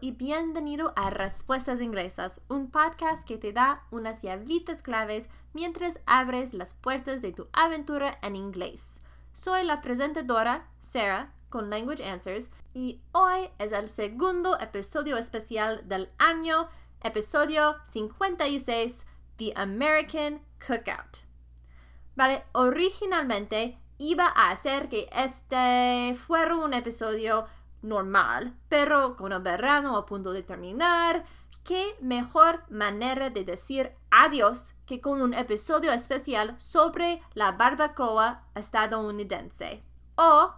Y bienvenido a Respuestas Inglesas, un podcast que te da unas llavitas claves mientras abres las puertas de tu aventura en inglés. Soy la presentadora, Sarah, con Language Answers, y hoy es el segundo episodio especial del año, episodio 56, The American Cookout. Vale, originalmente iba a hacer que este fuera un episodio normal, pero con el verano a punto de terminar, qué mejor manera de decir adiós que con un episodio especial sobre la barbacoa estadounidense o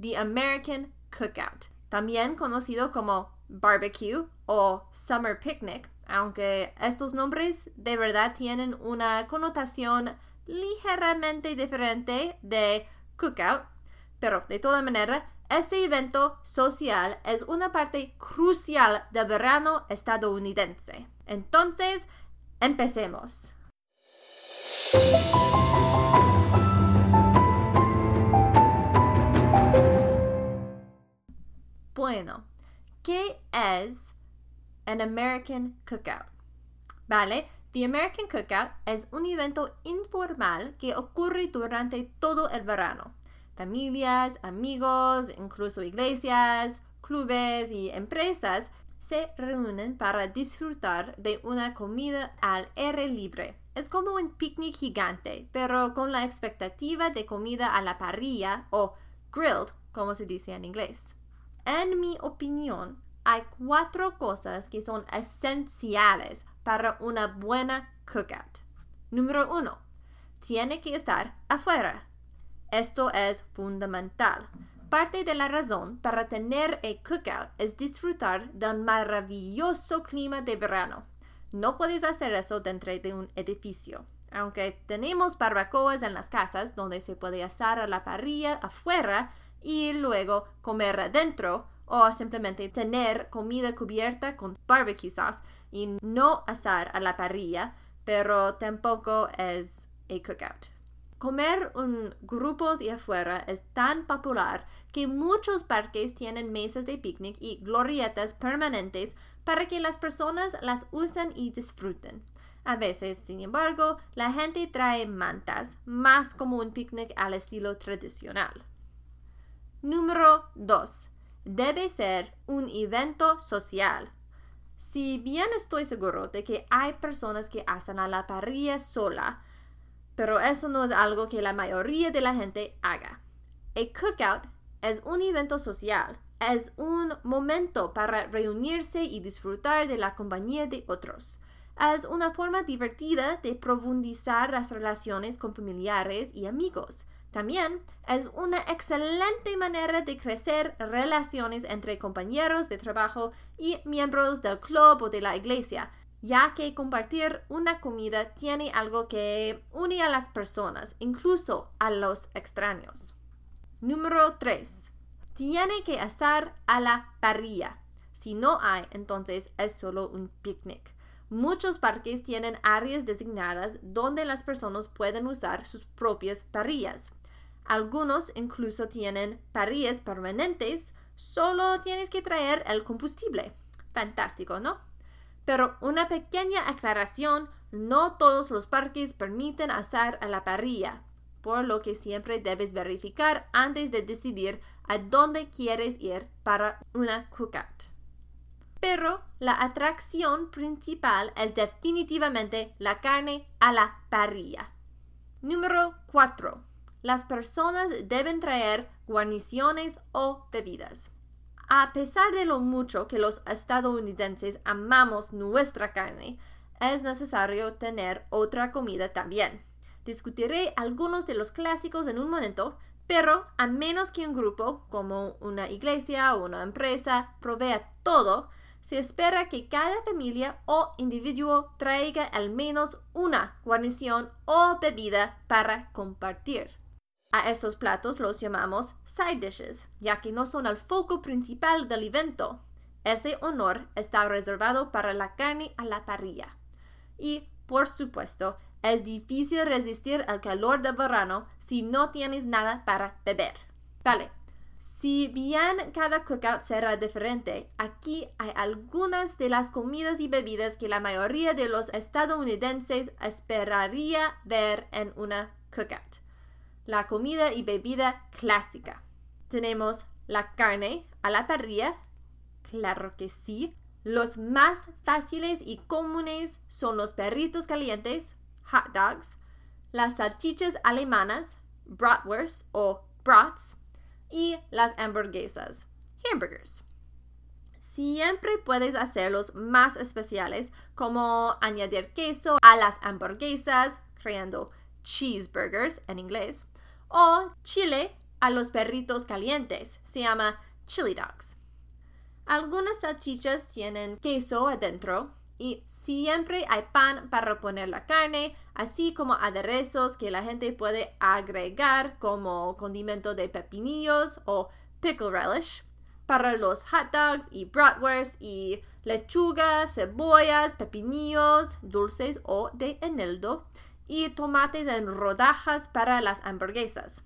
The American Cookout, también conocido como barbecue o summer picnic, aunque estos nombres de verdad tienen una connotación ligeramente diferente de cookout, pero de toda manera este evento social es una parte crucial del verano estadounidense. Entonces, empecemos. Bueno, ¿qué es an American Cookout? Vale, The American Cookout es un evento informal que ocurre durante todo el verano familias, amigos, incluso iglesias, clubes y empresas se reúnen para disfrutar de una comida al aire libre. Es como un picnic gigante, pero con la expectativa de comida a la parrilla o grilled, como se dice en inglés. En mi opinión, hay cuatro cosas que son esenciales para una buena cookout. Número uno, tiene que estar afuera. Esto es fundamental. Parte de la razón para tener el cookout es disfrutar del maravilloso clima de verano. No puedes hacer eso dentro de un edificio. Aunque tenemos barbacoas en las casas donde se puede asar a la parrilla afuera y luego comer adentro, o simplemente tener comida cubierta con barbecue sauce y no asar a la parrilla, pero tampoco es a cookout. Comer en grupos y afuera es tan popular que muchos parques tienen mesas de picnic y glorietas permanentes para que las personas las usen y disfruten. A veces, sin embargo, la gente trae mantas, más como un picnic al estilo tradicional. Número 2. Debe ser un evento social. Si bien estoy seguro de que hay personas que hacen a la parrilla sola, pero eso no es algo que la mayoría de la gente haga. El cookout es un evento social, es un momento para reunirse y disfrutar de la compañía de otros. Es una forma divertida de profundizar las relaciones con familiares y amigos. También es una excelente manera de crecer relaciones entre compañeros de trabajo y miembros del club o de la iglesia, ya que compartir una comida tiene algo que une a las personas, incluso a los extraños. Número 3. Tiene que asar a la parrilla. Si no hay, entonces es solo un picnic. Muchos parques tienen áreas designadas donde las personas pueden usar sus propias parrillas. Algunos incluso tienen parrillas permanentes, solo tienes que traer el combustible. Fantástico, ¿no? Pero una pequeña aclaración, no todos los parques permiten asar a la parrilla, por lo que siempre debes verificar antes de decidir a dónde quieres ir para una cookout. Pero la atracción principal es definitivamente la carne a la parrilla. Número 4. Las personas deben traer guarniciones o bebidas. A pesar de lo mucho que los estadounidenses amamos nuestra carne, es necesario tener otra comida también. Discutiré algunos de los clásicos en un momento, pero a menos que un grupo, como una iglesia o una empresa, provea todo, se espera que cada familia o individuo traiga al menos una guarnición o bebida para compartir. A estos platos los llamamos side dishes, ya que no son el foco principal del evento. Ese honor está reservado para la carne a la parrilla. Y, por supuesto, es difícil resistir al calor del verano si no tienes nada para beber. Vale, Si bien cada cookout será diferente, aquí hay algunas de las comidas y bebidas que la mayoría de los estadounidenses esperaría ver en una cookout. La comida y bebida clásica. Tenemos la carne a la parrilla, claro que sí. Los más fáciles y comunes son los perritos calientes, hot dogs, las salchichas alemanas, bratwurst o brats, y las hamburguesas, hamburgers. Siempre puedes hacerlos más especiales, como añadir queso a las hamburguesas, creando cheeseburgers en inglés, o chile a los perritos calientes, se llama chili dogs. Algunas salchichas tienen queso adentro y siempre hay pan para poner la carne, así como aderezos que la gente puede agregar como condimento de pepinillos o pickle relish para los hot dogs y bratwurst y lechuga, cebollas, pepinillos dulces o de eneldo y tomates en rodajas para las hamburguesas.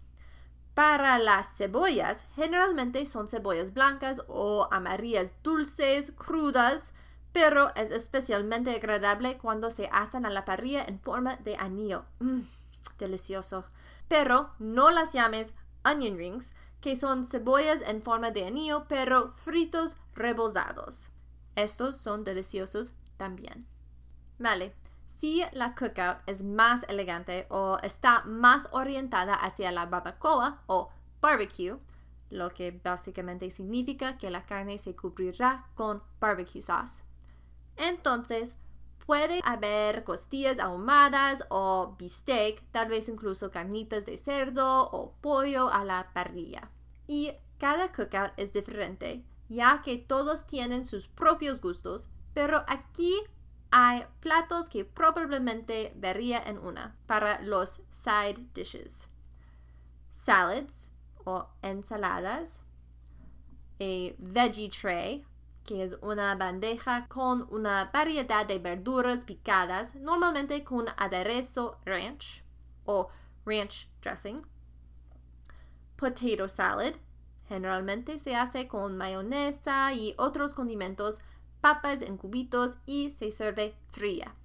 Para las cebollas, generalmente son cebollas blancas o amarillas dulces, crudas, pero es especialmente agradable cuando se asan a la parrilla en forma de anillo. Mm, delicioso. Pero no las llames onion rings, que son cebollas en forma de anillo, pero fritos rebozados. Estos son deliciosos también. Vale, si la cookout es más elegante o está más orientada hacia la barbacoa o barbecue, lo que básicamente significa que la carne se cubrirá con barbecue sauce. Entonces, puede haber costillas ahumadas o bistec, tal vez incluso carnitas de cerdo o pollo a la parrilla. Y cada cookout es diferente, ya que todos tienen sus propios gustos, pero aquí hay platos que probablemente vería en una para los side dishes. Salads o ensaladas, a veggie tray que es una bandeja con una variedad de verduras picadas, normalmente con aderezo ranch o ranch dressing. Potato salad, generalmente se hace con mayonesa y otros condimentos, papas en cubitos y se sirve fría.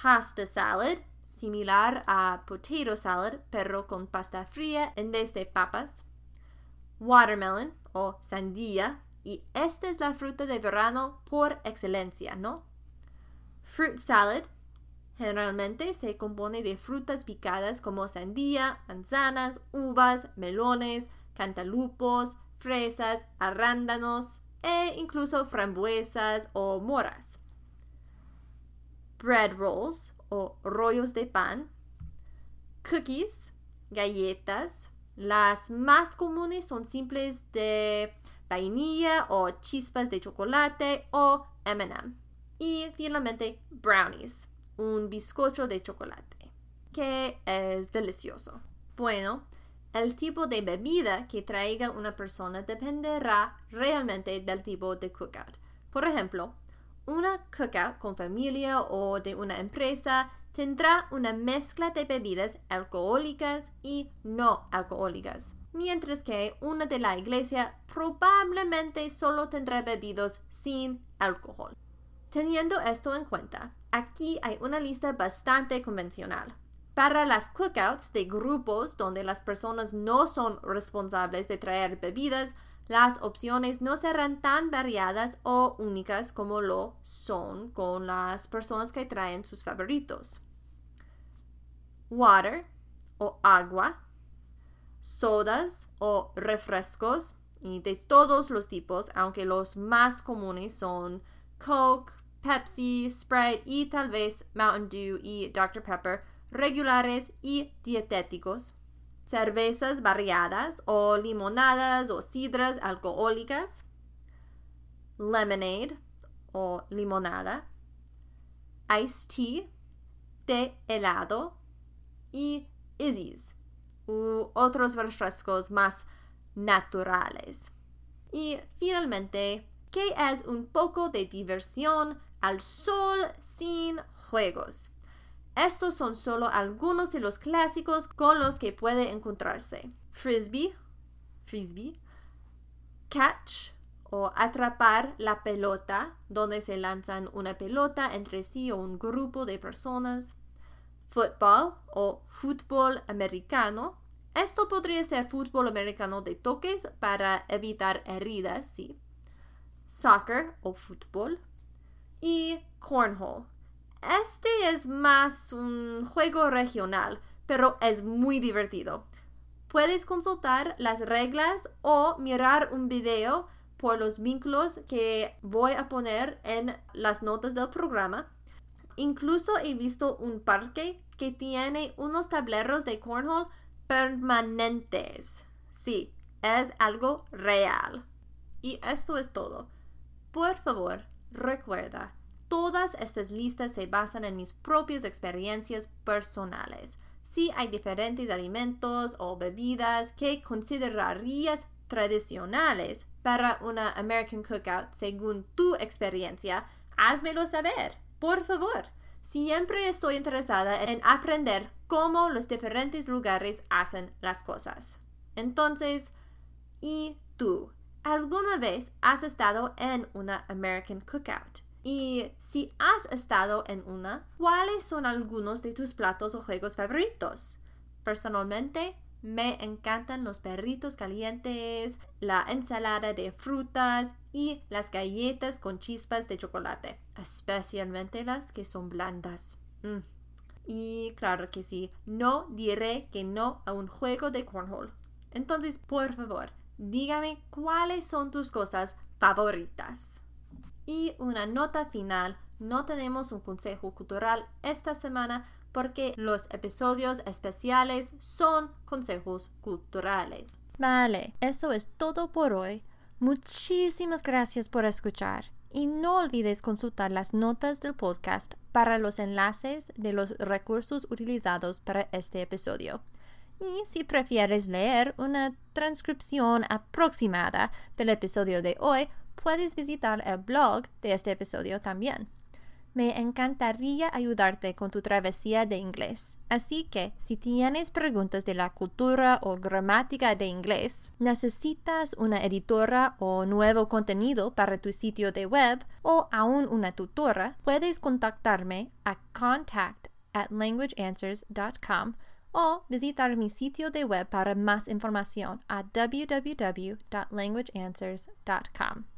Pasta salad, similar a potato salad, pero con pasta fría en vez de papas. Watermelon o sandía, y esta es la fruta de verano por excelencia, ¿no? Fruit salad generalmente se compone de frutas picadas como sandía, manzanas, uvas, melones, cantalupos, fresas, arándanos e incluso frambuesas o moras. Bread rolls o rollos de pan, cookies, galletas. Las más comunes son simples de vainilla o chispas de chocolate o M&M. Y finalmente brownies, un bizcocho de chocolate, que es delicioso. Bueno, el tipo de bebida que traiga una persona dependerá realmente del tipo de cookout. Por ejemplo, una cookout con familia o de una empresa tendrá una mezcla de bebidas alcohólicas y no alcohólicas mientras que una de la iglesia probablemente solo tendrá bebidos sin alcohol. Teniendo esto en cuenta, aquí hay una lista bastante convencional. Para las cookouts de grupos donde las personas no son responsables de traer bebidas, las opciones no serán tan variadas o únicas como lo son con las personas que traen sus favoritos. Water o agua sodas o refrescos y de todos los tipos, aunque los más comunes son Coke, Pepsi, Sprite y tal vez Mountain Dew y Dr. Pepper, regulares y dietéticos. Cervezas variadas o limonadas o sidras alcohólicas. Lemonade o limonada. Iced tea, té helado y Izzy's u otros refrescos más naturales. Y finalmente, ¿qué es un poco de diversión al sol sin juegos? Estos son solo algunos de los clásicos con los que puede encontrarse. Frisbee, frisbee, catch o atrapar la pelota, donde se lanzan una pelota entre sí o un grupo de personas, football o fútbol americano. Esto podría ser fútbol americano de toques para evitar heridas, sí. Soccer o fútbol. Y cornhole. Este es más un juego regional, pero es muy divertido. Puedes consultar las reglas o mirar un video por los vínculos que voy a poner en las notas del programa. Incluso he visto un parque que tiene unos tableros de cornhole permanentes. Sí, es algo real. Y esto es todo. Por favor, recuerda, todas estas listas se basan en mis propias experiencias personales. Si hay diferentes alimentos o bebidas que considerarías tradicionales para una American Cookout según tu experiencia, házmelo saber, por favor. Siempre estoy interesada en aprender cómo los diferentes lugares hacen las cosas. Entonces, ¿y tú? ¿Alguna vez has estado en una American Cookout? Y si has estado en una, ¿cuáles son algunos de tus platos o juegos favoritos? Personalmente, me encantan los perritos calientes, la ensalada de frutas y las galletas con chispas de chocolate, especialmente las que son blandas. Mm. Y claro que sí, no diré que no a un juego de cornhole. Entonces, por favor, dígame cuáles son tus cosas favoritas. Y una nota final, no tenemos un consejo cultural esta semana porque los episodios especiales son consejos culturales. Vale, eso es todo por hoy. Muchísimas gracias por escuchar y no olvides consultar las notas del podcast para los enlaces de los recursos utilizados para este episodio. Y si prefieres leer una transcripción aproximada del episodio de hoy, puedes visitar el blog de este episodio también. Me encantaría ayudarte con tu travesía de inglés. Así que, si tienes preguntas de la cultura o gramática de inglés, necesitas una editora o nuevo contenido para tu sitio de web o aún una tutora, puedes contactarme a contact at languageanswers.com o visitar mi sitio de web para más información a www.languageanswers.com.